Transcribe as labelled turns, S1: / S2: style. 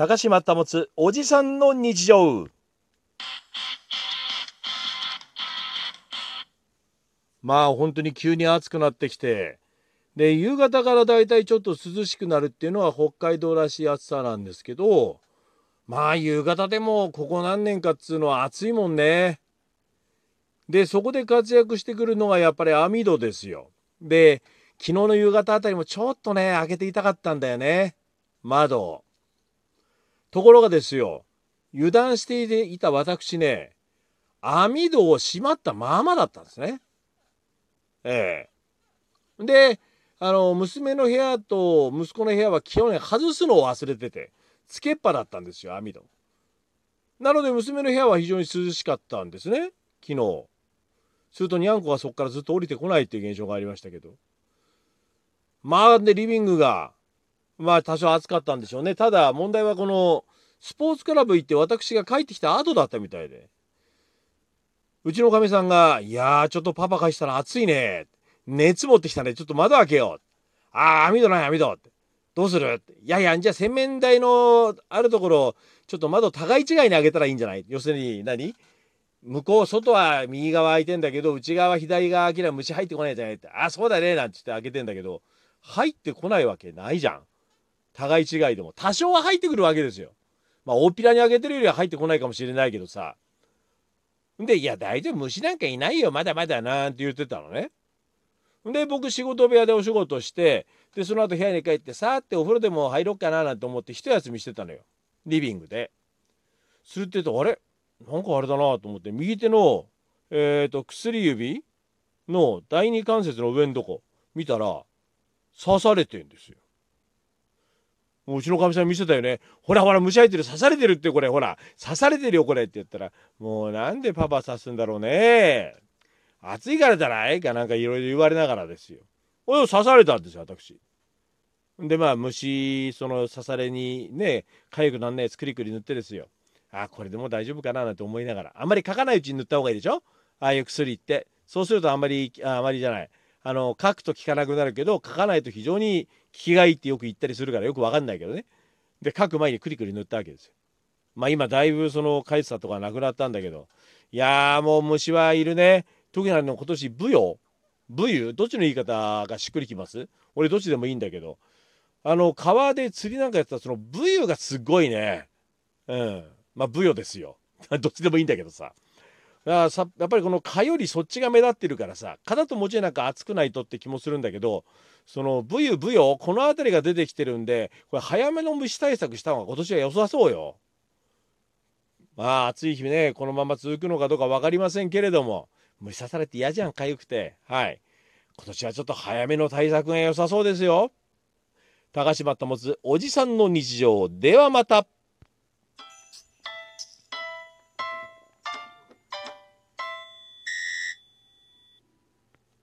S1: 高島保つおじさんの日常。まあ本当に急に暑くなってきて。で夕方からだいたいちょっと涼しくなるっていうのは北海道らしい暑さなんですけど。まあ夕方でもここ何年かっつうのは暑いもんね。でそこで活躍してくるのがやっぱり網戸ですよ。で昨日の夕方あたりもちょっとね開けていたかったんだよね。窓ところがですよ油断していた私ね網戸を閉まったままだったんですね。ええであの娘の部屋と息子の部屋は基本ね外すのを忘れててつけっぱだったんですよ網戸。なので娘の部屋は非常に涼しかったんですね昨日。するとにゃんこがそこからずっと降りてこないっていう現象がありましたけど。まあでリビングがまあ多少暑かったんでしょうね。ただ問題はこのスポーツクラブ行って私が帰ってきた後だったみたいで。うちのかみさんが「いやーちょっとパパ返したら暑いね」熱持ってきたねちょっと窓開けよう」ああ網戸ない網戸」「どうする?」「いやいやじゃあ洗面台のあるところちょっと窓互い違いに開けたらいいんじゃない?」要するに何？向こう外は右側開いてんだけど内側左側開けりゃ虫入ってこないじゃないって「あそうだね」なんて言って開けてんだけど入ってこないわけないじゃん互い違いでも多少は入ってくるわけですよまあ大っぴらに開けてるよりは入ってこないかもしれないけどさで、いや、大丈夫、虫なんかいないよ、まだまだなんて言ってたのね。で、僕、仕事部屋でお仕事して、で、その後部屋に帰って、さーってお風呂でも入ろっかななんて思って一休みしてたのよ。リビングで。するって言うと、あれ？なんかあれだなと思って、右手の、えっ、ー、と、薬指の第二関節の上のとこ見たら、刺されてんですよ。うちのかみさん見せたよね。ほらほら、虫入ってる、刺されてるってこれ、ほら、刺されてるよ、これって言ったら、もうなんでパパ刺すんだろうね。暑いからじゃない？かなんかいろいろ言われながらですよ。お刺されたんですよ、私。で、まあ、虫、その刺されにね、痒くなんないやつクリクリ塗ってですよ。あ、これでも大丈夫かな？なんて思いながら。あんまり書かないうちに塗った方がいいでしょ？ああいう薬って。そうするとあんまり、ああまりじゃない。あの、書くと効かなくなるけど、書かないと非常に効きがいいってよく言ったりするからよくわかんないけどね。で、書く前にクリクリ塗ったわけですよ。まあ今だいぶその書いてたとかなくなったんだけど。いやーもう虫はいるね。特にあの今年ブヨブユどっちの言い方がしっくりきます？俺どっちでもいいんだけど。あの川で釣りなんかやってたそのブユがすごいね。うん。まあブヨですよ。どっちでもいいんだけどさ。あさやっぱりこの蚊よりそっちが目立ってるからさ蚊だともちろんなんか暑くないとって気もするんだけどそのブユブヨこの辺りが出てきてるんでこれ早めの虫対策した方が今年は良さそうよ。まあ暑い日ねこのまま続くのかどうか分かりませんけれども虫刺されて嫌じゃんかゆくてはい今年はちょっと早めの対策が良さそうですよ。高島保つおじさんの日常ではまた。